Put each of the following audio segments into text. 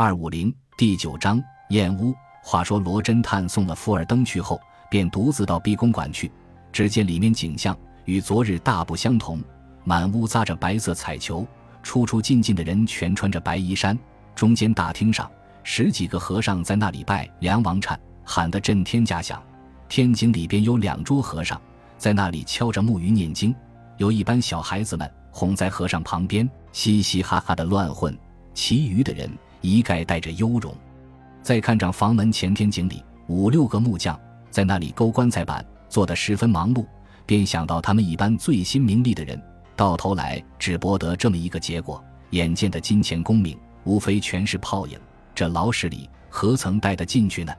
二五零第九章燕屋。话说罗侦探送了福尔登去后，便独自到逼宫馆去。只见里面景象与昨日大不相同，满屋扎着白色彩球，出出进进的人全穿着白衣衫。中间大厅上，十几个和尚在那里拜梁王禅，喊得震天价响。天井里边有两桌和尚在那里敲着木鱼念经，有一班小孩子们哄在和尚旁边，嘻嘻哈哈的乱混。其余的人一概带着忧容。再看着房门前天井里五六个木匠在那里勾棺材板，做得十分忙碌，便想到他们一般醉心名利的人，到头来只博得这么一个结果，眼见的金钱功名，无非全是泡影。这牢室里何曾待得进去呢？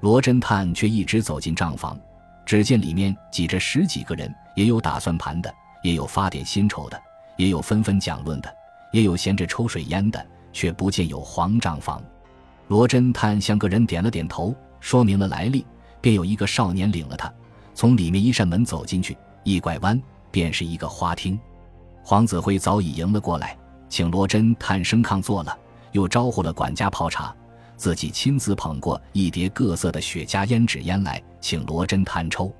罗侦探却一直走进账房，只见里面挤着十几个人，也有打算盘的，也有发点薪酬的，也有纷纷讲论的，也有闲着抽水烟的，却不见有黄账房。罗侦探向个人点了点头，说明了来历，便有一个少年领了他，从里面一扇门走进去，一拐弯便是一个花厅。黄子辉早已迎了过来，请罗侦探升炕坐了，又招呼了管家泡茶。自己亲自捧过一碟各色的雪茄烟纸烟来，请罗侦探抽。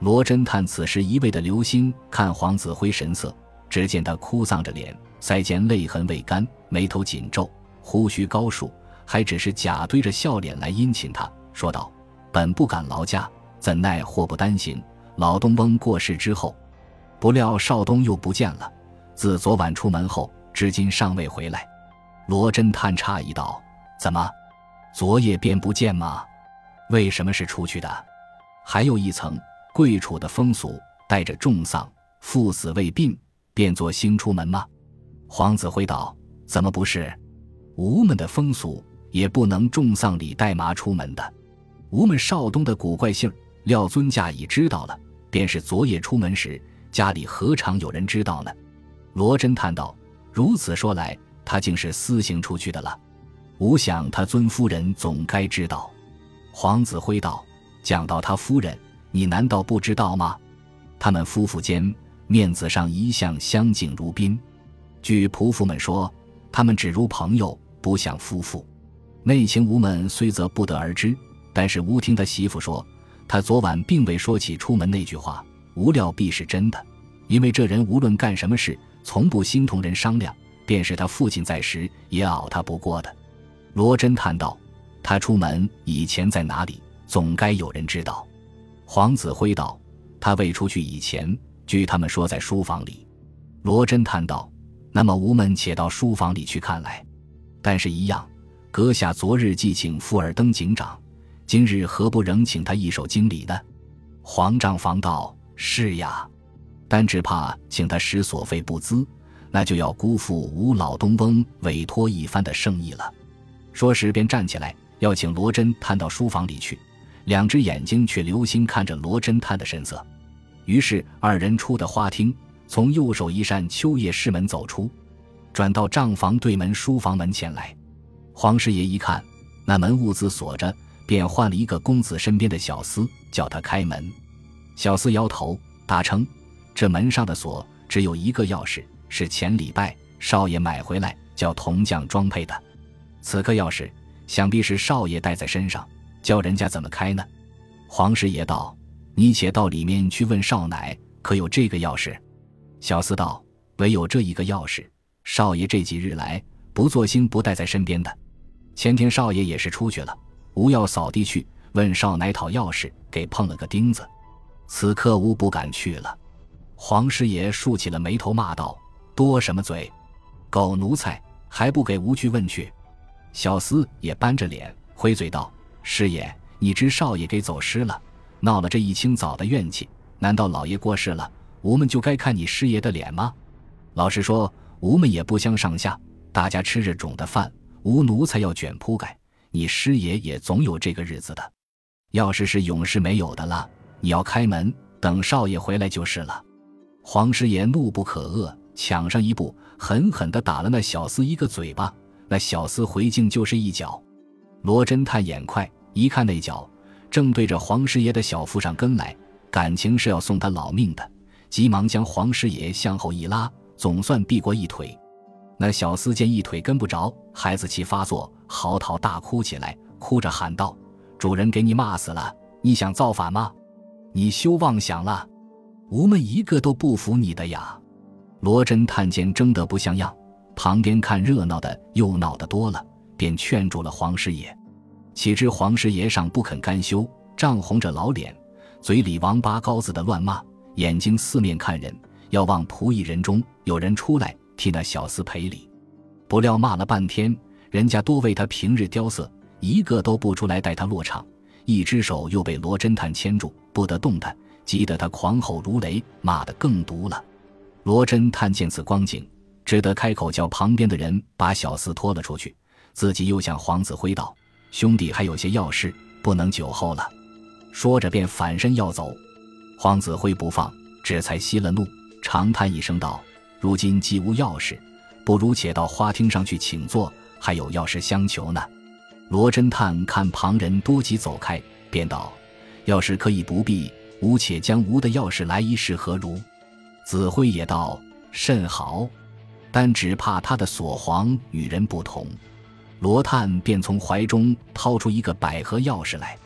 罗侦探此时一味的留心看黄子辉神色，只见他哭丧着脸，腮间泪痕未干，眉头紧皱，胡须高竖，还只是假堆着笑脸来殷勤他，说道：“本不敢劳驾，怎奈祸不单行。老东翁过世之后，不料少东又不见了。自昨晚出门后，至今尚未回来。”罗侦探诧异道：“怎么？”昨夜便不见吗？为什么是出去的？还有一层贵楚的风俗，带着重丧，父死未殡，便作兴出门吗？黄子辉道：“怎么不是？吾们的风俗也不能重丧礼带麻出门的。吾们少东的古怪性，廖尊驾已知道了，便是昨夜出门时，家里何尝有人知道呢？”罗真叹道：“如此说来，他竟是私行出去的了。”吾想他尊夫人总该知道。黄子辉道：“讲到他夫人，你难道不知道吗？他们夫妇间面子上一向相敬如宾。据仆妇们说，他们只如朋友，不像夫妇。内情吾们虽则不得而知，但是吾听他媳妇说，他昨晚并未说起出门那句话，无料必是真的。因为这人无论干什么事，从不心同人商量，便是他父亲在时，也熬他不过的。”罗真叹道：“他出门以前在哪里？总该有人知道。”黄子辉道：“他未出去以前，据他们说在书房里。”罗真叹道：“那么吾们且到书房里去看来。但是，一样，阁下昨日既请富尔登警长，今日何不仍请他一手经理呢？”黄账房道：“是呀，但只怕请他使所费不资，那就要辜负吴老东翁委托一番的生意了。”说时便站起来，要请罗真探到书房里去，两只眼睛却留心看着罗真探的神色。于是二人出的花厅，从右手一扇秋叶室门走出，转到账房对门书房门前来。黄师爷一看那门兀自锁着，便唤了一个公子身边的小厮，叫他开门。小厮摇头，答称：“这门上的锁只有一个钥匙，是前礼拜少爷买回来，叫铜匠装配的。”此刻钥匙想必是少爷带在身上，叫人家怎么开呢？黄师爷道：“你且到里面去问少奶，可有这个钥匙？”小厮道：“唯有这一个钥匙。少爷这几日来不做兴，不带在身边的。前天少爷也是出去了，吾要扫地去问少奶讨钥匙，给碰了个钉子。此刻吾不敢去了。”黄师爷竖起了眉头，骂道：“多什么嘴？狗奴才，还不给吾去问去！”小厮也扳着脸回嘴道：“师爷，你知少爷给走失了，闹了这一清早的怨气。难道老爷过世了，吾们就该看你师爷的脸吗？老实说，吾们也不相上下，大家吃着种的饭，无奴才要卷铺盖。你师爷也总有这个日子的。要是是永世没有的了，你要开门，等少爷回来就是了。”黄师爷怒不可遏，抢上一步，狠狠地打了那小厮一个嘴巴。那小厮回敬就是一脚，罗侦探眼快，一看那脚正对着黄师爷的小腹上跟来，感情是要送他老命的，急忙将黄师爷向后一拉，总算避过一腿。那小厮见一腿跟不着，孩子气发作，嚎啕大哭起来，哭着喊道：“主人给你骂死了！你想造反吗？你休妄想了！吾们一个都不服你的呀！”罗真探见争得不像样，旁边看热闹的又闹得多了，便劝住了黄师爷。岂知黄师爷尚不肯甘休，涨红着老脸，嘴里王八羔子的乱骂，眼睛四面看人，要望仆役人中有人出来替那小厮赔礼。不料骂了半天，人家多为他平日刁色，一个都不出来带他落场，一只手又被罗侦探牵住，不得动弹，急得他狂吼如雷，骂得更毒了。罗侦探见此光景，只得开口叫旁边的人把小厮拖了出去，自己又向黄子辉道。兄弟还有些要事，不能久候了。说着便反身要走，黄子辉不放，这才息了怒，长叹一声道：“如今既无钥匙，不如且到花厅上去请坐，还有要事相求呢。”罗侦探看旁人多急走开，便道：“要是可以不必，吾且将吾的钥匙来一试，何如？”子辉也道：“甚好，但只怕他的锁簧与人不同。”罗探便从怀中掏出一个百合钥匙来，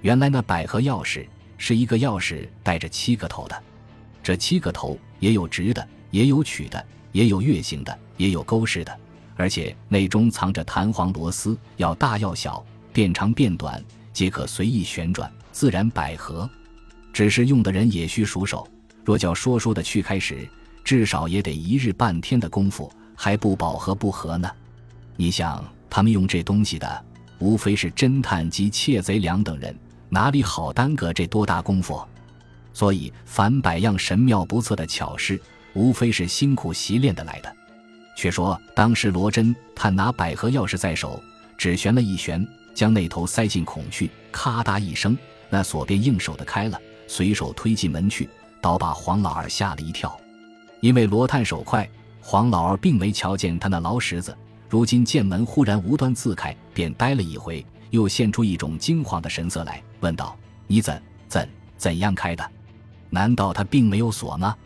原来那百合钥匙是一个钥匙带着七个头的，这七个头也有直的，也有曲的，也有月形的，也有钩式的，而且内中藏着弹簧螺丝，要大要小，变长变短，皆可随意旋转，自然百合。只是用的人也需熟手，若叫说书的去开时，至少也得一日半天的功夫，还不饱和不合呢。你想？他们用这东西的，无非是侦探及窃贼两等人，哪里好耽搁这多大功夫？所以凡百样神妙不测的巧事，无非是辛苦习练得来的。却说当时罗真探拿百合钥匙在手，只旋了一旋，将那头塞进孔去，咔嗒一声，那锁便应手的开了，随手推进门去，倒把黄老二吓了一跳。因为罗探手快，黄老二并没瞧见他那老石子。如今见门忽然无端自开，便呆了一回，又现出一种惊慌的神色来，问道：“你怎怎怎样开的？难道他并没有锁吗？”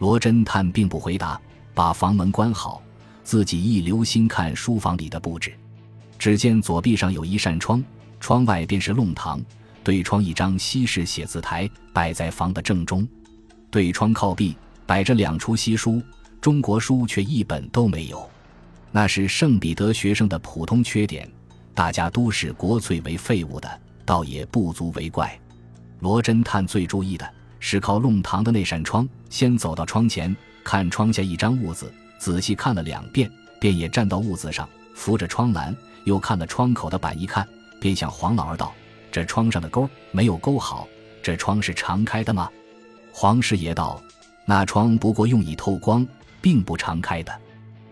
罗侦探并不回答，把房门关好，自己一留心看书房里的布置。只见左壁上有一扇窗，窗外便是弄堂，对窗一张西式写字台摆在房的正中，对窗靠壁摆着两出西书，中国书却一本都没有。那是圣彼得学生的普通缺点，大家都是国粹为废物的，倒也不足为怪。罗侦探最注意的是靠弄堂的那扇窗，先走到窗前，看窗下一张物子，仔细看了两遍，便也站到物子上，扶着窗栏，又看了窗口的板，一看，便向黄老二道：“这窗上的钩没有钩好，这窗是常开的吗？”黄师爷道：“那窗不过用以透光，并不常开的。”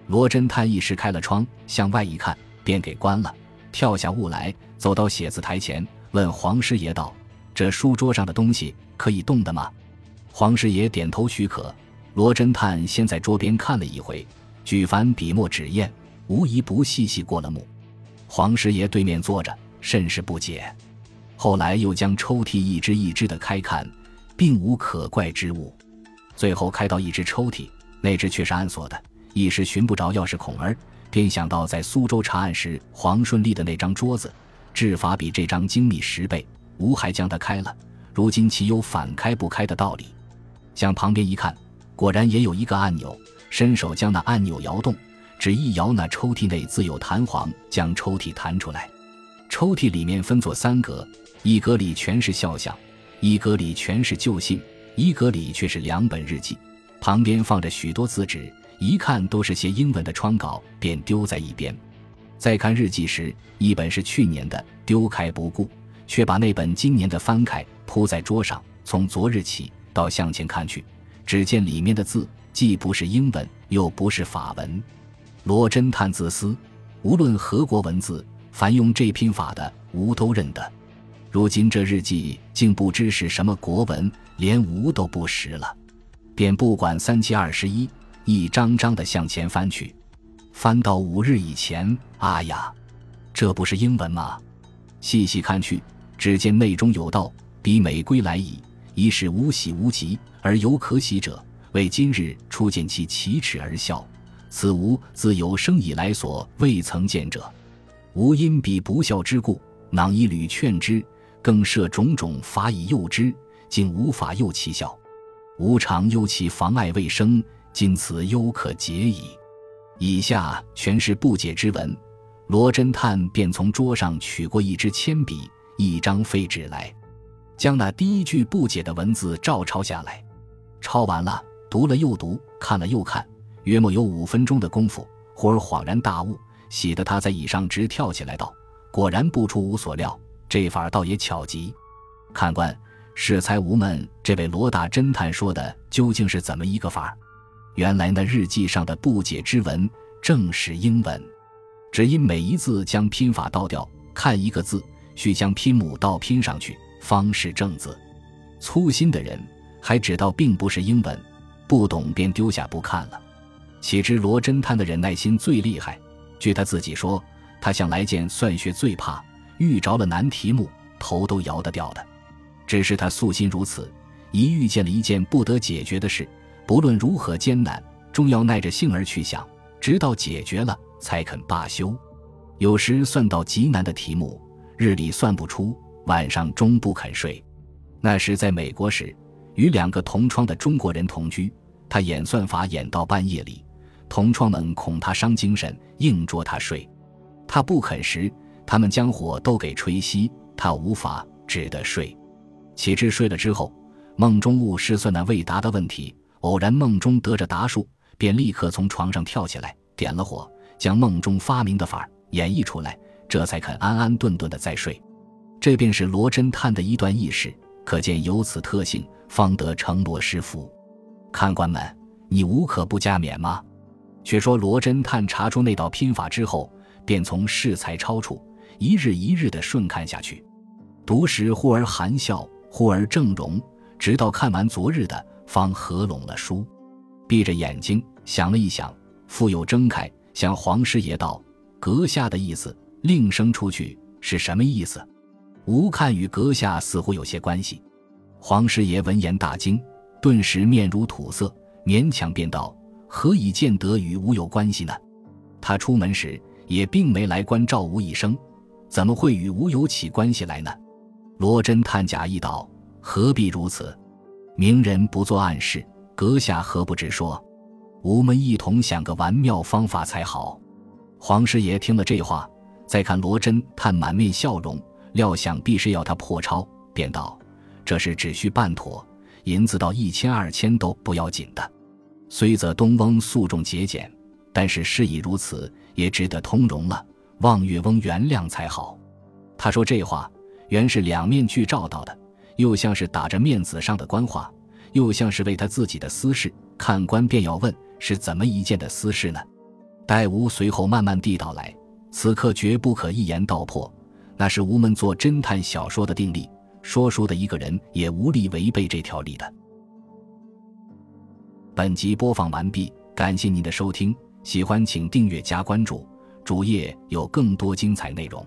罗侦探一时开了窗，向外一看，便给关了，跳下屋来，走到写字台前，问黄师爷道：“这书桌上的东西可以动的吗？”黄师爷点头许可。罗侦探先在桌边看了一回，举凡笔墨纸砚，无一不细细过了目。黄师爷对面坐着，甚是不解。后来又将抽屉一只一只的开看，并无可怪之物。最后开到一只抽屉，那只却是暗锁的。一时寻不着钥匙孔儿，便想到在苏州查案时黄顺利的那张桌子，制法比这张精密十倍，吴还将它开了。如今岂有反开不开的道理？向旁边一看，果然也有一个按钮，伸手将那按钮摇动，只一摇，那抽屉内自有弹簧将抽屉弹出来。抽屉里面分作三格，一格里全是肖像，一格里全是旧信，一格里却是两本日记，旁边放着许多字纸。一看都是些英文的窗稿，便丢在一边。再看日记时，一本是去年的，丢开不顾，却把那本今年的翻开铺在桌上。从昨日起到向前看去，只见里面的字既不是英文，又不是法文。罗侦探自私，无论何国文字，凡用这拼法的，吴都认得。如今这日记竟不知是什么国文，连吴都不识了，便不管三七二十一。一张张的向前翻去，翻到五日以前。啊呀，这不是英文吗？细细看去，只见内中有道：“彼美归来矣，一是无喜无疾，而犹可喜者，为今日初见其奇耻而笑。此吾自有生以来所未曾见者。”吾因彼不孝之故，囊以屡劝之，更设种种法以诱之，竟无法诱其孝。吾常忧其妨碍未生，今此忧可解矣。以下全是不解之文。罗侦探便从桌上取过一支铅笔、一张废纸来，将那第一句不解的文字照抄下来。抄完了，读了又读，看了又看，约莫有五分钟的功夫，忽而恍然大悟，喜得他在椅上直跳起来，道：“果然不出吾所料，这法倒也巧极。看官，适才无闷，这位罗大侦探说的究竟是怎么一个法？原来那日记上的不解之文正是英文。”只因每一字将拼法倒掉，看一个字需将拼母倒拼上去，方是正字。粗心的人还知道并不是英文，不懂便丢下不看了。岂知罗侦探的忍耐心最厉害。据他自己说，他向来见算学最怕，遇着了难题目，头都摇得掉的。只是他素心如此，一遇见了一件不得解决的事，不论如何艰难，终要耐着性儿去想，直到解决了。才肯罢休，有时算到极难的题目，日里算不出，晚上终不肯睡。那时在美国时，与两个同窗的中国人同居，他演算法演到半夜里，同窗们恐他伤精神，硬捉他睡。他不肯时，他们将火都给吹熄，他无法，只得睡。岂知睡了之后，梦中误失算那未答的问题，偶然梦中得着答数，便立刻从床上跳起来，点了火。将梦中发明的法儿演绎出来，这才肯安安顿顿的再睡。这便是罗侦探的一段轶事，可见有此特性，方得成罗师傅。看官们，你无可不加冕吗？却说罗侦探查出那道拼法之后，便从适才抄处，一日一日的顺看下去。读时忽而含笑，忽而正容，直到看完昨日的，方合拢了书，闭着眼睛想了一想，复又睁开。向黄师爷道：“阁下的意思，令生出去是什么意思？吾看与阁下似乎有些关系。”黄师爷闻言大惊，顿时面如土色，勉强便道：“何以见得与吾有关系呢？他出门时也并没来关照吾一声，怎么会与吾有起关系来呢？”罗侦探假意道：“何必如此？明人不做暗事，阁下何不直说？”吾们一同想个玩妙方法才好。黄师爷听了这话，再看罗真探满面笑容，料想必是要他破抄，便道：“这事只需办妥，银子到一千二千都不要紧的。虽则东翁诉讼节俭，但是事已如此，也值得通融了。望岳翁原谅才好。”他说这话，原是两面俱照到的，又像是打着面子上的官话，又像是为他自己的私事。看官便要问。是怎么一件的私事呢？待吾随后慢慢地道来。此刻绝不可一言道破，那是吾们做侦探小说的定力。说书的一个人也无力违背这条例的。本集播放完毕，感谢您的收听，喜欢请订阅加关注，主页有更多精彩内容。